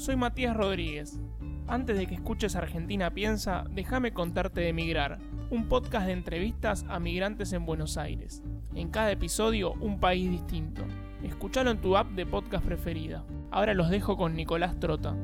Soy Matías Rodríguez. Antes de que escuches Argentina Piensa, déjame contarte de Migrar, un podcast de entrevistas a migrantes en Buenos Aires. En cada episodio, un país distinto. Escúchalo en tu app de podcast preferida. Ahora los dejo con Nicolás Trota.